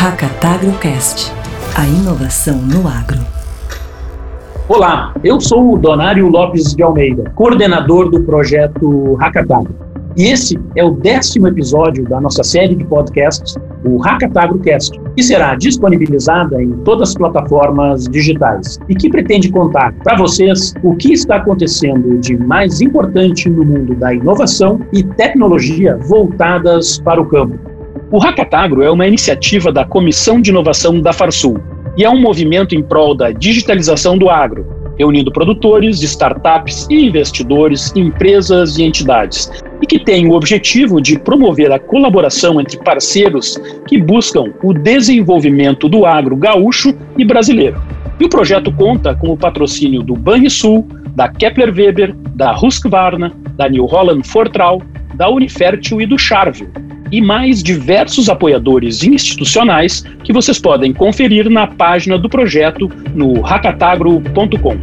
Hackatagrocast, a inovação no agro. Olá, eu sou o Donário Lopes de Almeida, coordenador do projeto Hackatagro. E esse é o décimo episódio da nossa série de podcasts, o Hackatagrocast, que será disponibilizada em todas as plataformas digitais e que pretende contar para vocês o que está acontecendo de mais importante no mundo da inovação e tecnologia voltadas para o campo. O Hackatagro é uma iniciativa da Comissão de Inovação da Farsul e é um movimento em prol da digitalização do agro, reunindo produtores, startups e investidores, empresas e entidades, e que tem o objetivo de promover a colaboração entre parceiros que buscam o desenvolvimento do agro gaúcho e brasileiro. E o projeto conta com o patrocínio do Banrisul, da Kepler Weber, da Husqvarna, da New Holland Fortral, da Unifertil e do Charvio, e mais diversos apoiadores institucionais que vocês podem conferir na página do projeto no hackatagro.com.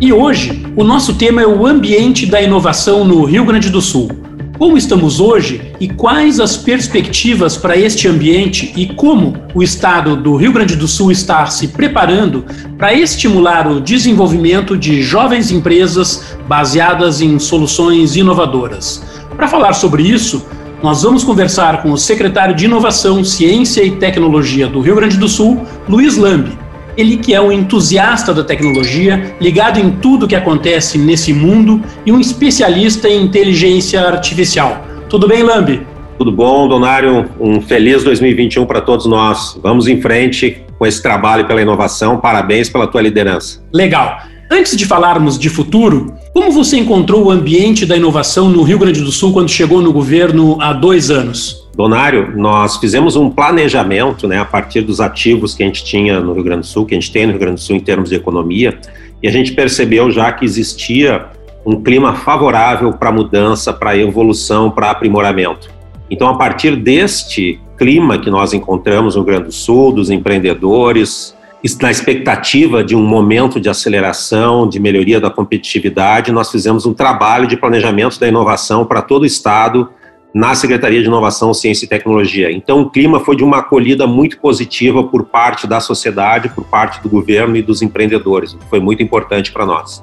E hoje, o nosso tema é o ambiente da inovação no Rio Grande do Sul. Como estamos hoje e quais as perspectivas para este ambiente e como o Estado do Rio Grande do Sul está se preparando para estimular o desenvolvimento de jovens empresas baseadas em soluções inovadoras. Para falar sobre isso, nós vamos conversar com o secretário de Inovação, Ciência e Tecnologia do Rio Grande do Sul, Luiz Lambi. Ele que é um entusiasta da tecnologia, ligado em tudo que acontece nesse mundo e um especialista em inteligência artificial. Tudo bem, Lambi? Tudo bom, Donário? Um feliz 2021 para todos nós. Vamos em frente com esse trabalho pela inovação. Parabéns pela tua liderança. Legal. Antes de falarmos de futuro, como você encontrou o ambiente da inovação no Rio Grande do Sul quando chegou no governo há dois anos? Donário, nós fizemos um planejamento né, a partir dos ativos que a gente tinha no Rio Grande do Sul, que a gente tem no Rio Grande do Sul em termos de economia, e a gente percebeu já que existia um clima favorável para mudança, para evolução, para aprimoramento. Então, a partir deste clima que nós encontramos no Rio Grande do Sul, dos empreendedores, na expectativa de um momento de aceleração, de melhoria da competitividade, nós fizemos um trabalho de planejamento da inovação para todo o Estado na Secretaria de Inovação, Ciência e Tecnologia. Então, o clima foi de uma acolhida muito positiva por parte da sociedade, por parte do governo e dos empreendedores, foi muito importante para nós.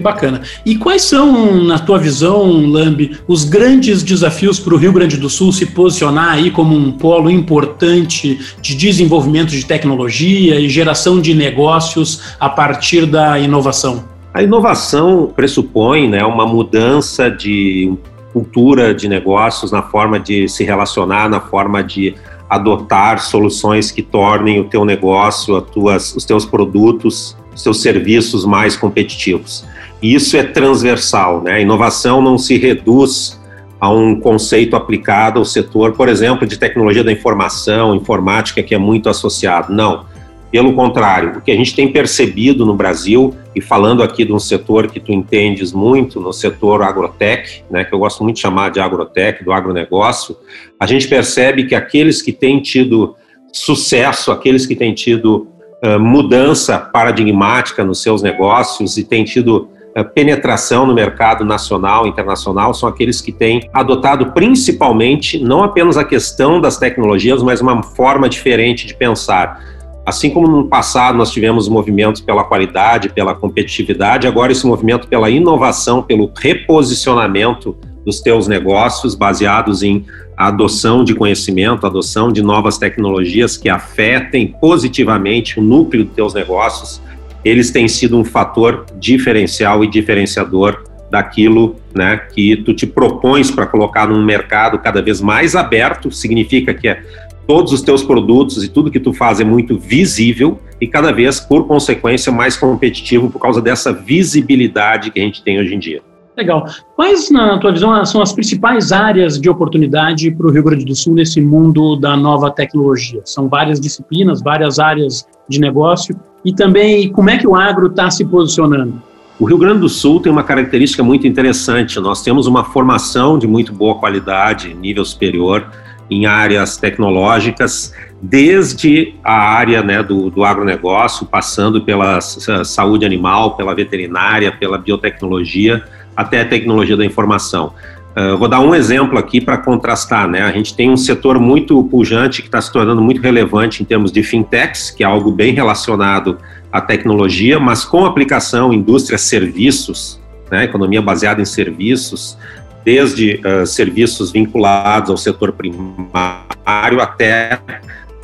Bacana. E quais são, na tua visão, Lambi, os grandes desafios para o Rio Grande do Sul se posicionar aí como um polo importante de desenvolvimento de tecnologia e geração de negócios a partir da inovação? A inovação pressupõe né, uma mudança de cultura de negócios na forma de se relacionar, na forma de adotar soluções que tornem o teu negócio, tuas, os teus produtos, os teus serviços mais competitivos. Isso é transversal, né? A inovação não se reduz a um conceito aplicado ao setor, por exemplo, de tecnologia da informação, informática, que é muito associado. Não. Pelo contrário, o que a gente tem percebido no Brasil, e falando aqui de um setor que tu entendes muito, no setor agrotech, né, que eu gosto muito de chamar de agrotech, do agronegócio, a gente percebe que aqueles que têm tido sucesso, aqueles que têm tido uh, mudança paradigmática nos seus negócios e têm tido penetração no mercado nacional e internacional são aqueles que têm adotado principalmente não apenas a questão das tecnologias, mas uma forma diferente de pensar. Assim como no passado nós tivemos movimentos pela qualidade, pela competitividade, agora esse movimento pela inovação, pelo reposicionamento dos teus negócios baseados em adoção de conhecimento, adoção de novas tecnologias que afetem positivamente o núcleo dos teus negócios eles têm sido um fator diferencial e diferenciador daquilo né, que tu te propões para colocar num mercado cada vez mais aberto, significa que é todos os teus produtos e tudo que tu faz é muito visível e cada vez, por consequência, mais competitivo por causa dessa visibilidade que a gente tem hoje em dia. Legal. Quais, na tua visão, são as principais áreas de oportunidade para o Rio Grande do Sul nesse mundo da nova tecnologia? São várias disciplinas, várias áreas de negócio e também como é que o agro está se posicionando? O Rio Grande do Sul tem uma característica muito interessante. Nós temos uma formação de muito boa qualidade, nível superior, em áreas tecnológicas, desde a área né, do, do agronegócio, passando pela saúde animal, pela veterinária, pela biotecnologia até a tecnologia da informação. Uh, vou dar um exemplo aqui para contrastar, né? A gente tem um setor muito pujante que está se tornando muito relevante em termos de fintechs, que é algo bem relacionado à tecnologia, mas com aplicação indústria, serviços, né? Economia baseada em serviços, desde uh, serviços vinculados ao setor primário até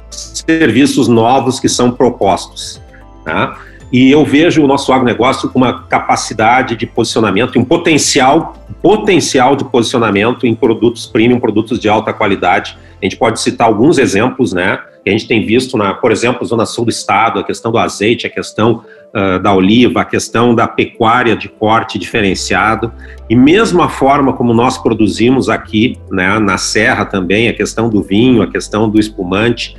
serviços novos que são propostos. Tá? E eu vejo o nosso agronegócio com uma capacidade de posicionamento, um potencial, potencial de posicionamento em produtos premium, produtos de alta qualidade. A gente pode citar alguns exemplos, né? Que a gente tem visto, na, por exemplo, zona sul do estado, a questão do azeite, a questão uh, da oliva, a questão da pecuária de corte diferenciado, e mesmo a forma como nós produzimos aqui, né, na serra também, a questão do vinho, a questão do espumante,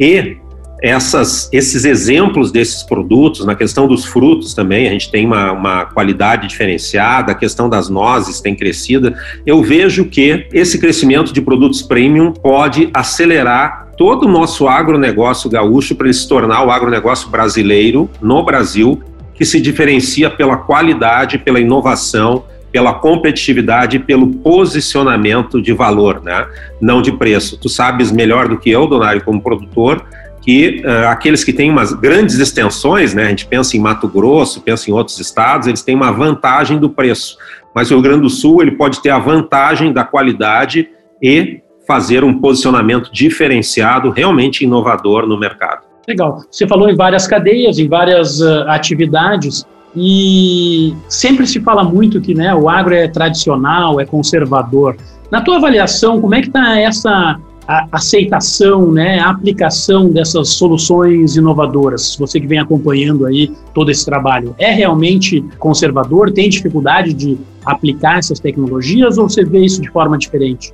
e essas, esses exemplos desses produtos, na questão dos frutos também, a gente tem uma, uma, qualidade diferenciada, a questão das nozes tem crescido. Eu vejo que esse crescimento de produtos premium pode acelerar todo o nosso agronegócio gaúcho para ele se tornar o agronegócio brasileiro no Brasil, que se diferencia pela qualidade, pela inovação, pela competitividade e pelo posicionamento de valor, né? não de preço. Tu sabes melhor do que eu, Donário, como produtor, que uh, aqueles que têm umas grandes extensões, né, a gente pensa em Mato Grosso, pensa em outros estados, eles têm uma vantagem do preço. Mas o Rio Grande do Sul ele pode ter a vantagem da qualidade e fazer um posicionamento diferenciado, realmente inovador no mercado. Legal. Você falou em várias cadeias, em várias uh, atividades, e sempre se fala muito que né, o agro é tradicional, é conservador. Na tua avaliação, como é que está essa a aceitação, né, a aplicação dessas soluções inovadoras? Você que vem acompanhando aí todo esse trabalho, é realmente conservador? Tem dificuldade de aplicar essas tecnologias ou você vê isso de forma diferente?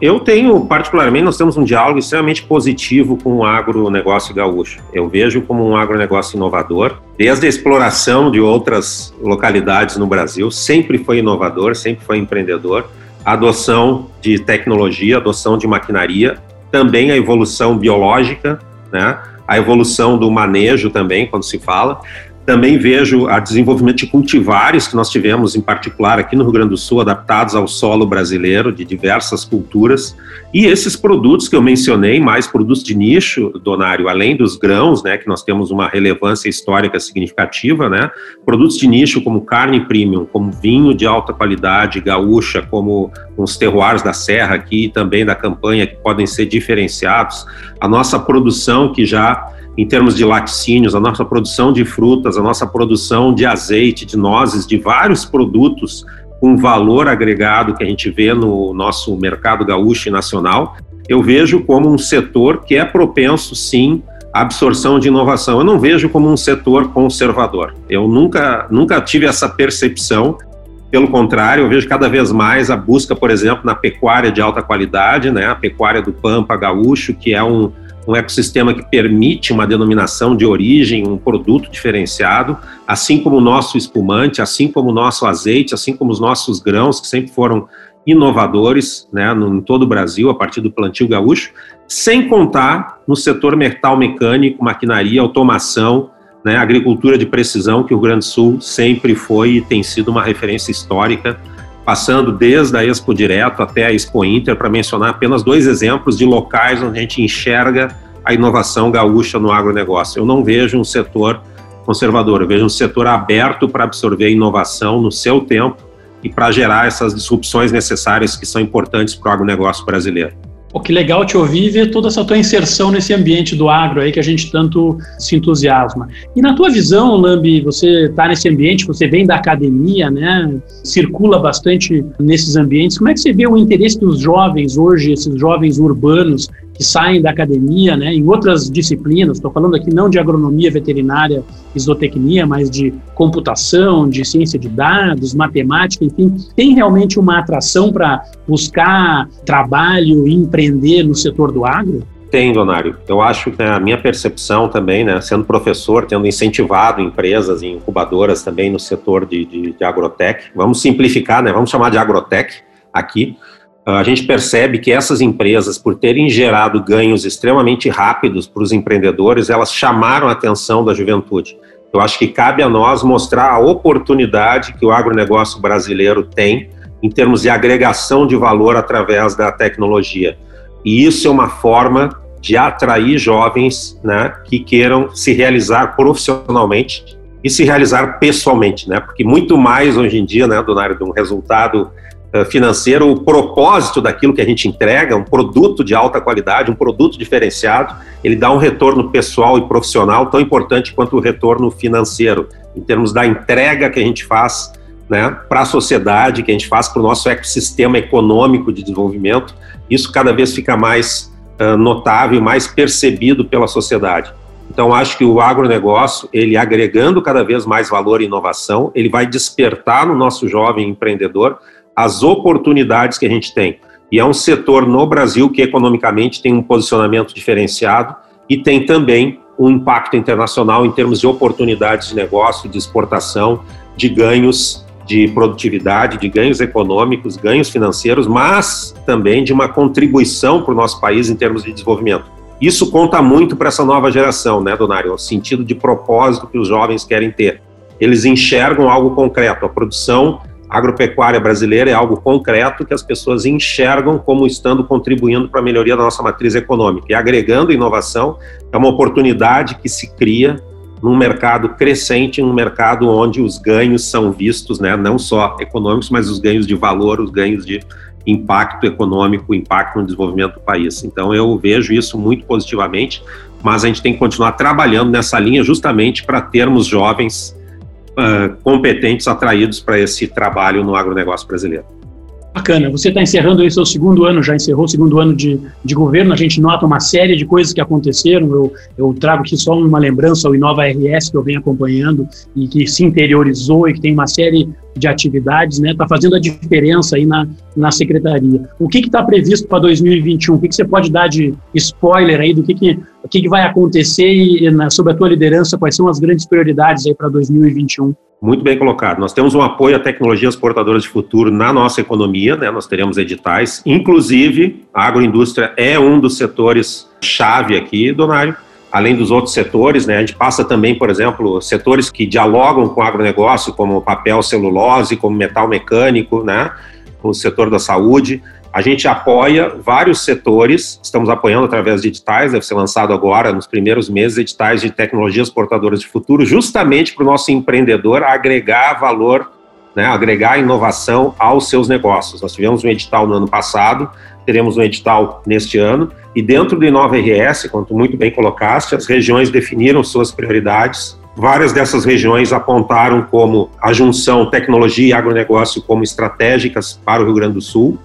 Eu tenho, particularmente, nós temos um diálogo extremamente positivo com o agronegócio gaúcho. Eu vejo como um agronegócio inovador. Desde a exploração de outras localidades no Brasil, sempre foi inovador, sempre foi empreendedor adoção de tecnologia, adoção de maquinaria, também a evolução biológica, né? a evolução do manejo também, quando se fala, também vejo o desenvolvimento de cultivares que nós tivemos, em particular aqui no Rio Grande do Sul, adaptados ao solo brasileiro, de diversas culturas. E esses produtos que eu mencionei, mais produtos de nicho, Donário, além dos grãos, né, que nós temos uma relevância histórica significativa, né, produtos de nicho como carne premium, como vinho de alta qualidade, gaúcha, como os terroirs da serra aqui e também da campanha, que podem ser diferenciados. A nossa produção que já em termos de laticínios, a nossa produção de frutas, a nossa produção de azeite, de nozes, de vários produtos com valor agregado que a gente vê no nosso mercado gaúcho e nacional, eu vejo como um setor que é propenso, sim, à absorção de inovação. Eu não vejo como um setor conservador. Eu nunca, nunca tive essa percepção. Pelo contrário, eu vejo cada vez mais a busca, por exemplo, na pecuária de alta qualidade, né? a pecuária do Pampa Gaúcho, que é um, um ecossistema que permite uma denominação de origem, um produto diferenciado, assim como o nosso espumante, assim como o nosso azeite, assim como os nossos grãos, que sempre foram inovadores né, no, em todo o Brasil, a partir do plantio gaúcho, sem contar no setor metal mecânico, maquinaria, automação, né, agricultura de precisão, que o Grande Sul sempre foi e tem sido uma referência histórica, passando desde a Expo Direto até a Expo Inter, para mencionar apenas dois exemplos de locais onde a gente enxerga a inovação gaúcha no agronegócio. Eu não vejo um setor conservador, eu vejo um setor aberto para absorver inovação no seu tempo e para gerar essas disrupções necessárias que são importantes para o agronegócio brasileiro. Pô, que legal te ouvir e ver toda essa tua inserção nesse ambiente do agro aí que a gente tanto se entusiasma. E na tua visão, Lambi, você está nesse ambiente, você vem da academia, né? Circula bastante nesses ambientes. Como é que você vê o interesse dos jovens hoje, esses jovens urbanos que saem da academia, né, em outras disciplinas, estou falando aqui não de agronomia veterinária zootecnia, mas de computação, de ciência de dados, matemática, enfim, tem realmente uma atração para buscar trabalho e empreender no setor do agro? Tem, Donário. Eu acho que a minha percepção também, né, sendo professor, tendo incentivado empresas e incubadoras também no setor de, de, de agrotech, vamos simplificar, né, vamos chamar de agrotech aqui, a gente percebe que essas empresas, por terem gerado ganhos extremamente rápidos para os empreendedores, elas chamaram a atenção da juventude. Eu acho que cabe a nós mostrar a oportunidade que o agronegócio brasileiro tem em termos de agregação de valor através da tecnologia. E isso é uma forma de atrair jovens né, que queiram se realizar profissionalmente e se realizar pessoalmente, né? Porque muito mais hoje em dia, né, Donário, de um resultado financeiro, o propósito daquilo que a gente entrega, um produto de alta qualidade, um produto diferenciado, ele dá um retorno pessoal e profissional tão importante quanto o retorno financeiro, em termos da entrega que a gente faz né, para a sociedade, que a gente faz para o nosso ecossistema econômico de desenvolvimento, isso cada vez fica mais uh, notável, mais percebido pela sociedade. Então, acho que o agronegócio, ele agregando cada vez mais valor e inovação, ele vai despertar no nosso jovem empreendedor as oportunidades que a gente tem. E é um setor no Brasil que economicamente tem um posicionamento diferenciado e tem também um impacto internacional em termos de oportunidades de negócio, de exportação, de ganhos de produtividade, de ganhos econômicos, ganhos financeiros, mas também de uma contribuição para o nosso país em termos de desenvolvimento. Isso conta muito para essa nova geração, né, Donário? O sentido de propósito que os jovens querem ter. Eles enxergam algo concreto. A produção agropecuária brasileira é algo concreto que as pessoas enxergam como estando contribuindo para a melhoria da nossa matriz econômica. E agregando inovação é uma oportunidade que se cria num mercado crescente, num mercado onde os ganhos são vistos, né, não só econômicos, mas os ganhos de valor, os ganhos de impacto econômico, impacto no desenvolvimento do país. Então eu vejo isso muito positivamente, mas a gente tem que continuar trabalhando nessa linha justamente para termos jovens uh, competentes atraídos para esse trabalho no agronegócio brasileiro. Bacana. Você está encerrando aí seu segundo ano, já encerrou o segundo ano de, de governo. A gente nota uma série de coisas que aconteceram. Eu, eu trago aqui só uma lembrança ao Inova RS que eu venho acompanhando e que se interiorizou e que tem uma série de atividades, né? Está fazendo a diferença aí na, na secretaria. O que está previsto para 2021? O que, que, você pode dar de spoiler aí do que, que, o que, que vai acontecer e, na, sob a tua liderança, quais são as grandes prioridades aí para 2021? Muito bem colocado. Nós temos um apoio a tecnologias portadoras de futuro na nossa economia, né? Nós teremos editais. Inclusive, a agroindústria é um dos setores chave aqui, Donário. Além dos outros setores, né? A gente passa também, por exemplo, setores que dialogam com o agronegócio, como papel celulose, como metal mecânico, né? O setor da saúde. A gente apoia vários setores, estamos apoiando através de editais, deve ser lançado agora, nos primeiros meses, editais de tecnologias portadoras de futuro, justamente para o nosso empreendedor agregar valor, né, agregar inovação aos seus negócios. Nós tivemos um edital no ano passado, teremos um edital neste ano, e dentro do Inova RS, tu muito bem colocaste, as regiões definiram suas prioridades, Várias dessas regiões apontaram como a junção tecnologia e agronegócio como estratégicas para o Rio Grande do Sul.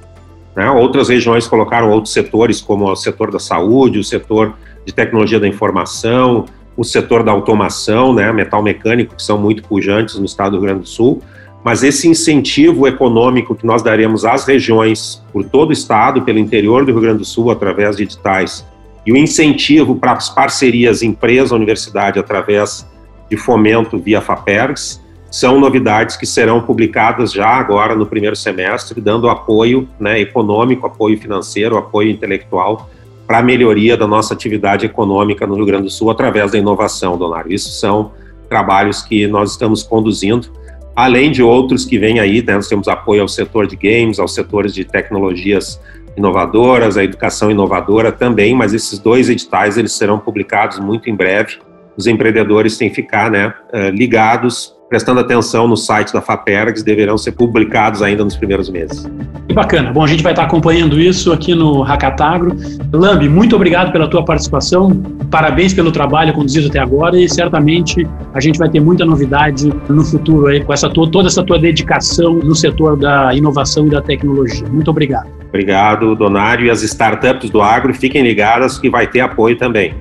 Né? Outras regiões colocaram outros setores, como o setor da saúde, o setor de tecnologia da informação, o setor da automação, né, metal mecânico, que são muito pujantes no estado do Rio Grande do Sul. Mas esse incentivo econômico que nós daremos às regiões por todo o estado, pelo interior do Rio Grande do Sul, através de editais, e o incentivo para as parcerias empresa-universidade através de fomento via FAPERGS, são novidades que serão publicadas já agora no primeiro semestre, dando apoio né, econômico, apoio financeiro, apoio intelectual para a melhoria da nossa atividade econômica no Rio Grande do Sul através da inovação, Donário. Isso são trabalhos que nós estamos conduzindo, além de outros que vêm aí, né, nós temos apoio ao setor de games, aos setores de tecnologias inovadoras, a educação inovadora também, mas esses dois editais eles serão publicados muito em breve. Os empreendedores têm que ficar né, eh, ligados prestando atenção no site da FAPERGS, deverão ser publicados ainda nos primeiros meses. Que bacana. Bom, a gente vai estar acompanhando isso aqui no Hackatagro. Lambi, muito obrigado pela tua participação. Parabéns pelo trabalho conduzido até agora e certamente a gente vai ter muita novidade no futuro aí com essa tua, toda essa tua dedicação no setor da inovação e da tecnologia. Muito obrigado. Obrigado, Donário, e as startups do agro, fiquem ligadas que vai ter apoio também.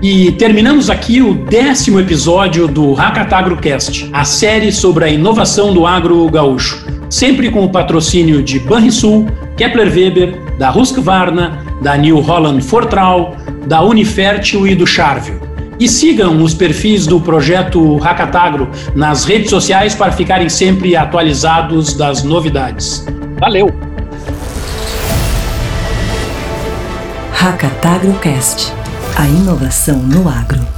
E terminamos aqui o décimo episódio do Hackatagrocast, a série sobre a inovação do agro gaúcho. Sempre com o patrocínio de Banrisul, Kepler Weber, da Husqvarna, da New Holland Fortral, da Unifertil e do Charvio. E sigam os perfis do projeto Hackatagro nas redes sociais para ficarem sempre atualizados das novidades. Valeu! Hackatagrocast a inovação no agro.